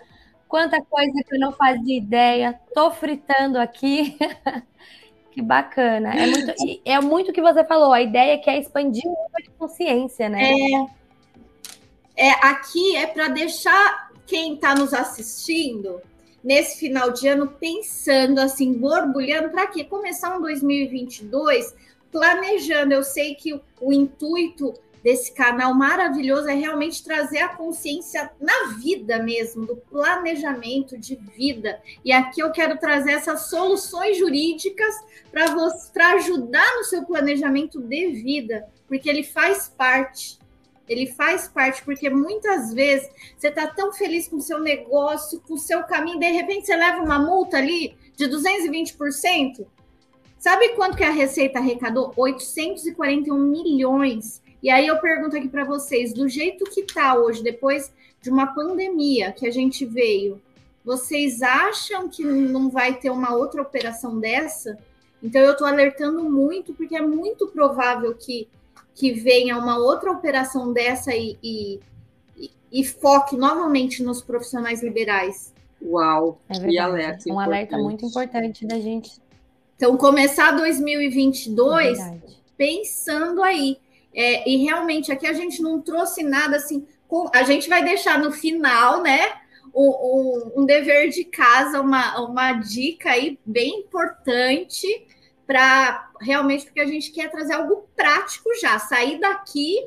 Quanta coisa que eu não fazia ideia. Tô fritando aqui. (laughs) Que bacana. É muito, é muito o que você falou. A ideia é que é expandir o nível de consciência, né? É, é aqui é para deixar quem está nos assistindo nesse final de ano pensando assim, borbulhando para quê? Começar um 2022 planejando. Eu sei que o, o intuito desse canal maravilhoso é realmente trazer a consciência na vida mesmo, do planejamento de vida. E aqui eu quero trazer essas soluções jurídicas para ajudar no seu planejamento de vida, porque ele faz parte. Ele faz parte, porque muitas vezes você está tão feliz com o seu negócio, com o seu caminho, de repente você leva uma multa ali de 220%. Sabe quanto que a Receita arrecadou? 841 milhões. E aí eu pergunto aqui para vocês, do jeito que está hoje, depois de uma pandemia que a gente veio, vocês acham que não vai ter uma outra operação dessa? Então eu estou alertando muito, porque é muito provável que, que venha uma outra operação dessa e, e, e foque novamente nos profissionais liberais. Uau, é que alerta. Um importante. alerta muito importante da gente. Então, começar 2022 é pensando aí. É, e realmente aqui a gente não trouxe nada assim. Com, a gente vai deixar no final, né? Um, um, um dever de casa, uma, uma dica aí bem importante para realmente porque a gente quer trazer algo prático já, sair daqui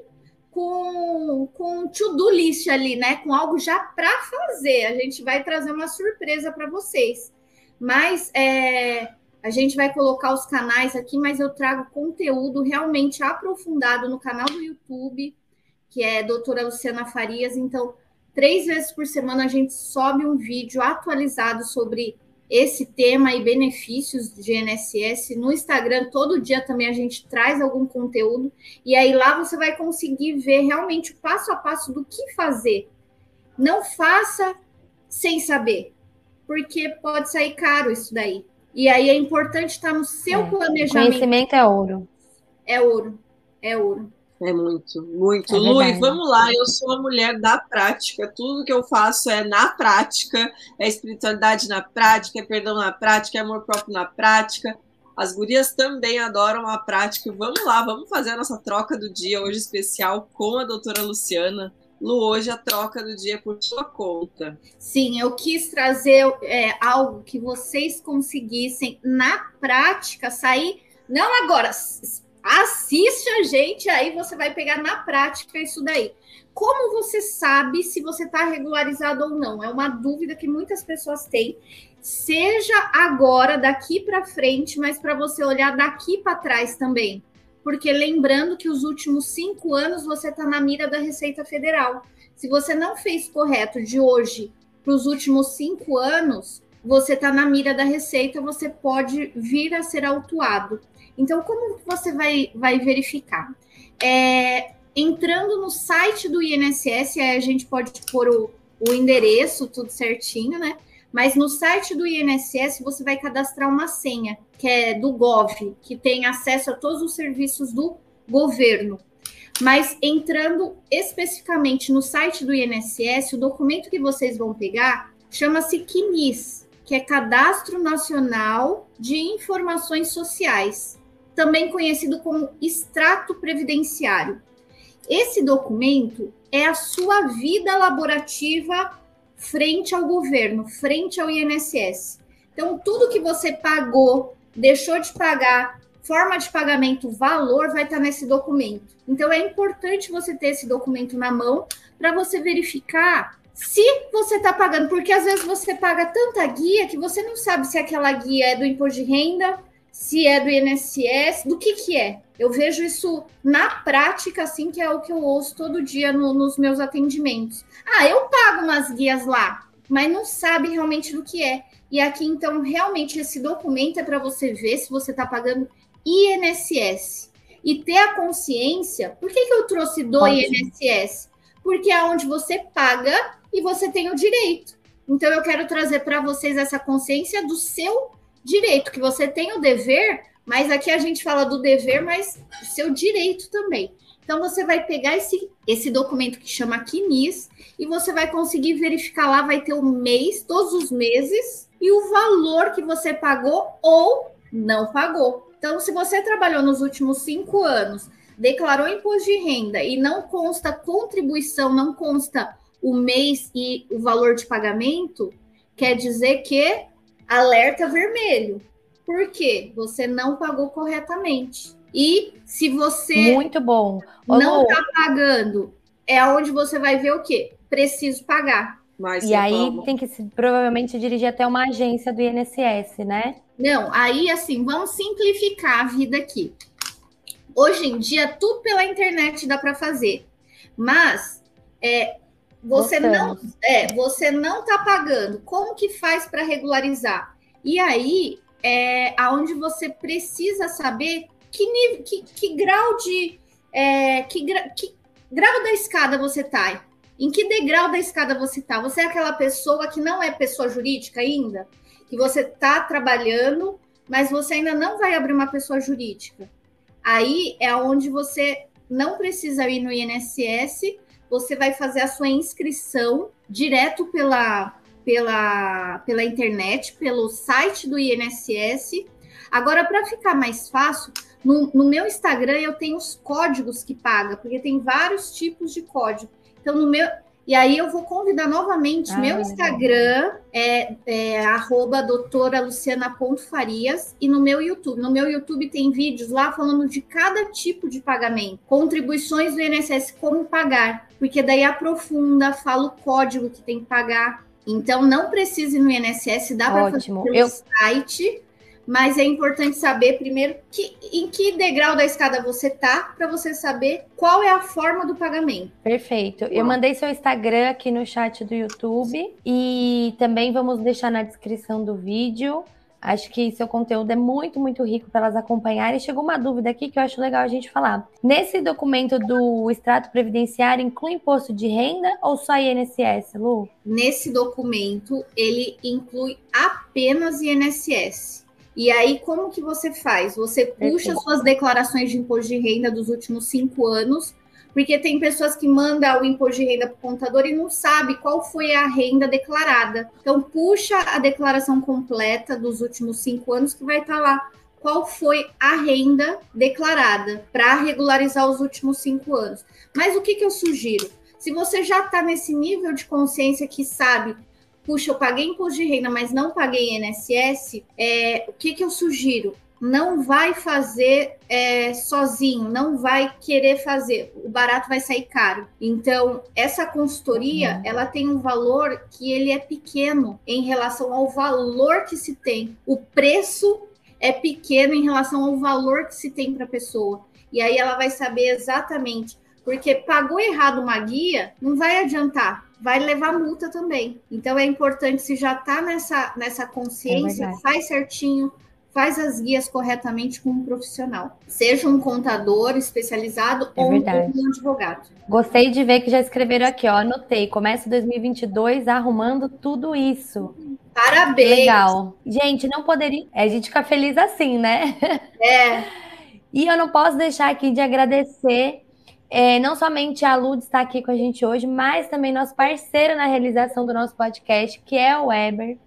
com, com to-do list ali, né? Com algo já para fazer. A gente vai trazer uma surpresa para vocês. Mas é, a gente vai colocar os canais aqui, mas eu trago conteúdo realmente aprofundado no canal do YouTube, que é doutora Luciana Farias. Então, três vezes por semana a gente sobe um vídeo atualizado sobre esse tema e benefícios de INSS. No Instagram, todo dia também a gente traz algum conteúdo. E aí lá você vai conseguir ver realmente o passo a passo do que fazer. Não faça sem saber, porque pode sair caro isso daí. E aí é importante estar no seu é. planejamento. Conhecimento é ouro. É ouro. É ouro. É muito, muito. É Luiz, vamos lá. Eu sou uma mulher da prática. Tudo que eu faço é na prática. É espiritualidade na prática, é perdão na prática, é amor próprio na prática. As gurias também adoram a prática. Vamos lá, vamos fazer a nossa troca do dia hoje especial com a doutora Luciana. Lu, hoje a troca do dia é por sua conta. Sim, eu quis trazer é, algo que vocês conseguissem, na prática, sair. Não agora, assiste a gente, aí você vai pegar na prática isso daí. Como você sabe se você está regularizado ou não? É uma dúvida que muitas pessoas têm. Seja agora, daqui para frente, mas para você olhar daqui para trás também porque lembrando que os últimos cinco anos você está na mira da Receita Federal. Se você não fez correto de hoje para os últimos cinco anos, você está na mira da Receita, você pode vir a ser autuado. Então, como você vai, vai verificar? É, entrando no site do INSS, a gente pode pôr o, o endereço, tudo certinho, né? Mas no site do INSS você vai cadastrar uma senha, que é do Gov, que tem acesso a todos os serviços do governo. Mas entrando especificamente no site do INSS, o documento que vocês vão pegar chama-se CNIS, que é Cadastro Nacional de Informações Sociais, também conhecido como extrato previdenciário. Esse documento é a sua vida laborativa frente ao governo, frente ao INSS. Então, tudo que você pagou, deixou de pagar, forma de pagamento, valor, vai estar nesse documento. Então é importante você ter esse documento na mão para você verificar se você está pagando, porque às vezes você paga tanta guia que você não sabe se aquela guia é do imposto de renda, se é do INSS, do que que é. Eu vejo isso na prática, assim, que é o que eu ouço todo dia no, nos meus atendimentos. Ah, eu pago umas guias lá, mas não sabe realmente do que é. E aqui, então, realmente, esse documento é para você ver se você está pagando INSS. E ter a consciência. Por que, que eu trouxe do Ótimo. INSS? Porque é onde você paga e você tem o direito. Então, eu quero trazer para vocês essa consciência do seu direito, que você tem o dever, mas aqui a gente fala do dever, mas o seu direito também. Então, você vai pegar esse, esse documento que chama QNIS e você vai conseguir verificar lá, vai ter o mês, todos os meses, e o valor que você pagou ou não pagou. Então, se você trabalhou nos últimos cinco anos, declarou imposto de renda e não consta contribuição, não consta o mês e o valor de pagamento, quer dizer que alerta vermelho. Por quê? Você não pagou corretamente. E se você Muito bom. Ô, não está pagando, é onde você vai ver o quê? Preciso pagar. Mas e aí como? tem que se, provavelmente dirigir até uma agência do INSS, né? Não, aí assim, vamos simplificar a vida aqui. Hoje em dia, tudo pela internet dá para fazer. Mas é, você não é, você não está pagando. Como que faz para regularizar? E aí é aonde você precisa saber que, nível, que, que grau de é, que, que grau da escada você está. Em que degrau da escada você está? Você é aquela pessoa que não é pessoa jurídica ainda, que você está trabalhando, mas você ainda não vai abrir uma pessoa jurídica. Aí é onde você não precisa ir no INSS você vai fazer a sua inscrição direto pela, pela, pela internet, pelo site do INSS. Agora, para ficar mais fácil, no, no, meu Instagram eu tenho os códigos que paga, porque tem vários tipos de código. Então, no meu, e aí eu vou convidar novamente, ah, meu Instagram é, é arroba doutora Luciana.farias e no meu YouTube. No meu YouTube tem vídeos lá falando de cada tipo de pagamento, contribuições do INSS, como pagar, porque daí aprofunda, fala o código que tem que pagar. Então não precise no INSS, dá para fazer pelo eu... site mas é importante saber primeiro que, em que degrau da escada você tá, para você saber qual é a forma do pagamento. Perfeito. Eu mandei seu Instagram aqui no chat do YouTube e também vamos deixar na descrição do vídeo. Acho que seu conteúdo é muito, muito rico para elas acompanharem. Chegou uma dúvida aqui que eu acho legal a gente falar. Nesse documento do extrato previdenciário, inclui imposto de renda ou só INSS, Lu? Nesse documento, ele inclui apenas INSS. E aí, como que você faz? Você puxa suas declarações de imposto de renda dos últimos cinco anos, porque tem pessoas que mandam o imposto de renda para o contador e não sabe qual foi a renda declarada. Então, puxa a declaração completa dos últimos cinco anos, que vai estar tá lá qual foi a renda declarada para regularizar os últimos cinco anos. Mas o que, que eu sugiro? Se você já está nesse nível de consciência que sabe puxa, eu paguei imposto de renda, mas não paguei INSS, é, o que, que eu sugiro? Não vai fazer é, sozinho, não vai querer fazer, o barato vai sair caro. Então, essa consultoria, uhum. ela tem um valor que ele é pequeno em relação ao valor que se tem. O preço é pequeno em relação ao valor que se tem para a pessoa. E aí ela vai saber exatamente, porque pagou errado uma guia, não vai adiantar vai levar multa também. Então é importante, se já está nessa, nessa consciência, é faz certinho, faz as guias corretamente com um profissional. Seja um contador especializado é ou verdade. um advogado. Gostei de ver que já escreveram aqui, ó. Anotei. Começa 2022 arrumando tudo isso. Parabéns! Legal. Gente, não poderia. É, a gente fica feliz assim, né? É. (laughs) e eu não posso deixar aqui de agradecer é, não somente a Lud está aqui com a gente hoje, mas também nosso parceiro na realização do nosso podcast, que é o Eber.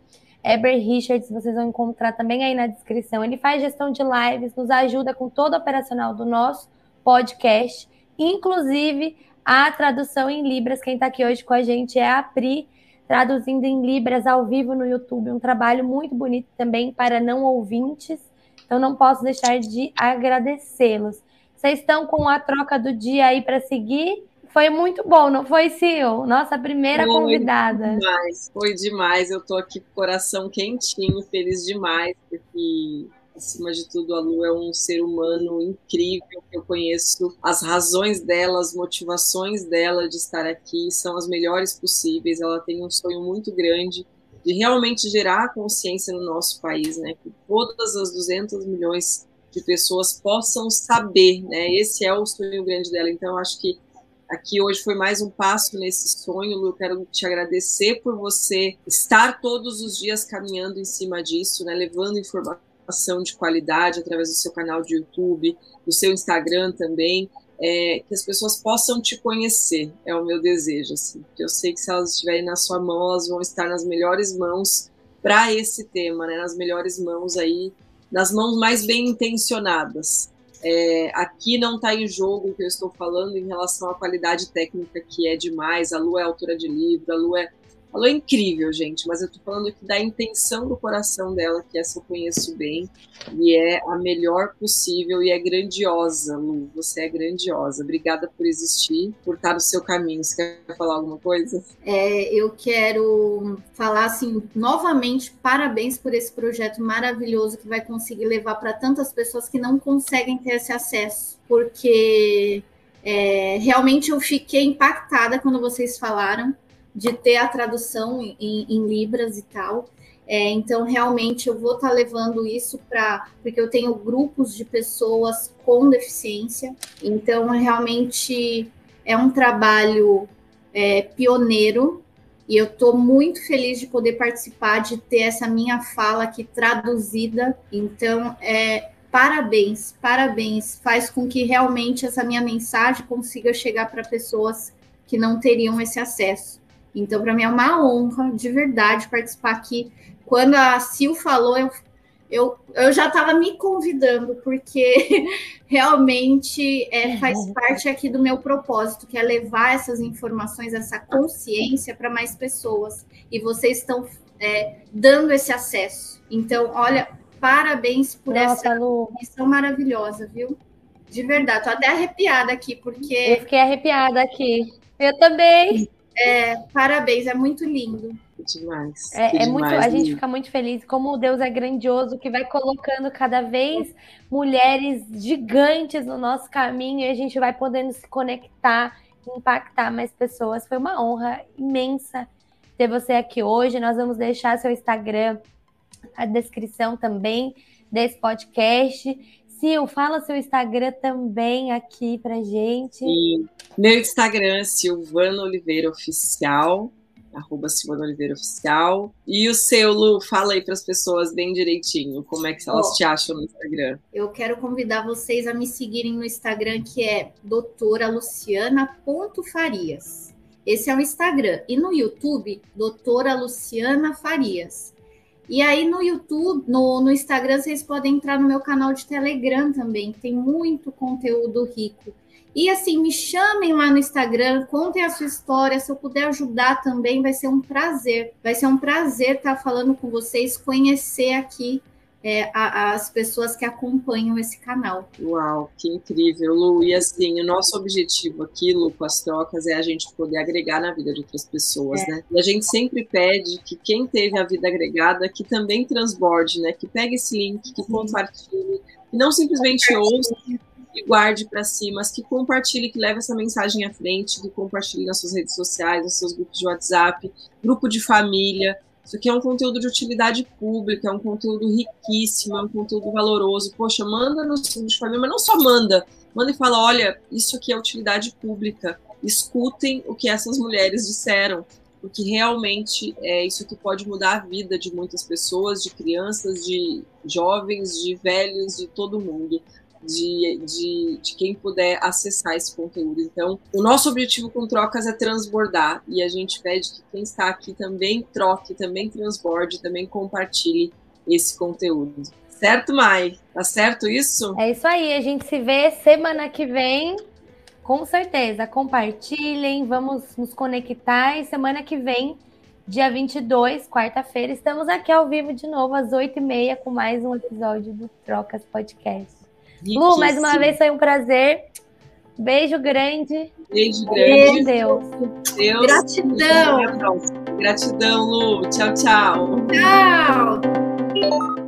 Eber Richards, vocês vão encontrar também aí na descrição. Ele faz gestão de lives, nos ajuda com todo o operacional do nosso podcast, inclusive a tradução em Libras. Quem está aqui hoje com a gente é a Pri, traduzindo em Libras ao vivo no YouTube. Um trabalho muito bonito também para não ouvintes Então não posso deixar de agradecê-los. Vocês estão com a troca do dia aí para seguir? Foi muito bom, não foi, Sil? Nossa primeira foi convidada. Demais, foi demais. Eu tô aqui com o coração quentinho, feliz demais, porque acima de tudo, a Lu é um ser humano incrível. Eu conheço as razões dela, as motivações dela de estar aqui, são as melhores possíveis. Ela tem um sonho muito grande de realmente gerar consciência no nosso país, né? Que todas as 200 milhões de pessoas possam saber, né? Esse é o sonho grande dela. Então, acho que aqui hoje foi mais um passo nesse sonho. Lu, eu quero te agradecer por você estar todos os dias caminhando em cima disso, né? Levando informação de qualidade através do seu canal de YouTube, do seu Instagram também, é, que as pessoas possam te conhecer, é o meu desejo, assim, porque eu sei que se elas estiverem na sua mão, elas vão estar nas melhores mãos para esse tema, né, nas melhores mãos aí, nas mãos mais bem intencionadas. É, aqui não está em jogo o que eu estou falando em relação à qualidade técnica, que é demais, a Lu é autora de livro, a Lu é ela é incrível, gente, mas eu tô falando aqui da intenção do coração dela, que essa eu conheço bem, e é a melhor possível e é grandiosa, Lu. Você é grandiosa. Obrigada por existir, por estar no seu caminho. Você quer falar alguma coisa? É, eu quero falar assim, novamente, parabéns por esse projeto maravilhoso que vai conseguir levar para tantas pessoas que não conseguem ter esse acesso, porque é, realmente eu fiquei impactada quando vocês falaram de ter a tradução em, em Libras e tal. É, então, realmente, eu vou estar tá levando isso para. Porque eu tenho grupos de pessoas com deficiência. Então, realmente, é um trabalho é, pioneiro. E eu estou muito feliz de poder participar, de ter essa minha fala aqui traduzida. Então, é, parabéns, parabéns. Faz com que realmente essa minha mensagem consiga chegar para pessoas que não teriam esse acesso. Então, para mim é uma honra de verdade participar aqui. Quando a Sil falou, eu, eu, eu já estava me convidando, porque (laughs) realmente é, faz parte aqui do meu propósito, que é levar essas informações, essa consciência para mais pessoas. E vocês estão é, dando esse acesso. Então, olha, parabéns por Nossa, essa Lu. missão maravilhosa, viu? De verdade, tô até arrepiada aqui, porque. Eu fiquei arrepiada aqui. Eu também. É, parabéns, é muito lindo. Demais. É, é muito, a gente fica muito feliz como Deus é grandioso, que vai colocando cada vez mulheres gigantes no nosso caminho e a gente vai podendo se conectar, impactar mais pessoas. Foi uma honra imensa ter você aqui hoje. Nós vamos deixar seu Instagram na descrição também desse podcast. Sil, fala seu Instagram também aqui pra gente. Sim. Meu Instagram é Silvana Oliveira Oficial, arroba Silvana Oliveira Oficial. E o seu, Lu, fala aí para as pessoas bem direitinho, como é que elas oh, te acham no Instagram. Eu quero convidar vocês a me seguirem no Instagram, que é doutoraluciana.farias. Esse é o Instagram. E no YouTube, doutora Luciana Farias. E aí no YouTube, no, no Instagram, vocês podem entrar no meu canal de Telegram também, tem muito conteúdo rico. E assim, me chamem lá no Instagram, contem a sua história. Se eu puder ajudar também, vai ser um prazer. Vai ser um prazer estar falando com vocês, conhecer aqui é, a, as pessoas que acompanham esse canal. Uau, que incrível, Lu. E assim, o nosso objetivo aqui, Lu, com as trocas, é a gente poder agregar na vida de outras pessoas, é. né? E a gente sempre pede que quem teve a vida agregada, que também transborde, né? Que pegue esse link, que compartilhe, que não simplesmente ouça e guarde para si, mas que compartilhe, que leve essa mensagem à frente, que compartilhe nas suas redes sociais, nos seus grupos de WhatsApp, grupo de família, isso aqui é um conteúdo de utilidade pública, é um conteúdo riquíssimo, é um conteúdo valoroso. Poxa, manda no grupo de família, mas não só manda, manda e fala: olha, isso aqui é utilidade pública. Escutem o que essas mulheres disseram, porque realmente é isso que pode mudar a vida de muitas pessoas, de crianças, de jovens, de velhos, de todo mundo de, de, de, quem puder acessar esse conteúdo. Então, o nosso objetivo com trocas é transbordar e a gente pede que quem está aqui também troque, também transborde, também compartilhe esse conteúdo. Certo, Mai? Tá certo isso? É isso aí. A gente se vê semana que vem. Com certeza. Compartilhem, vamos nos conectar e semana que vem dia 22, quarta-feira. Estamos aqui ao vivo de novo, às 8h30, com mais um episódio do Trocas Podcast. Lu, mais uma vez foi um prazer. Beijo grande. Beijo grande. Deus. Deus. Gratidão. Gratidão, Lu. Tchau, tchau. Tchau.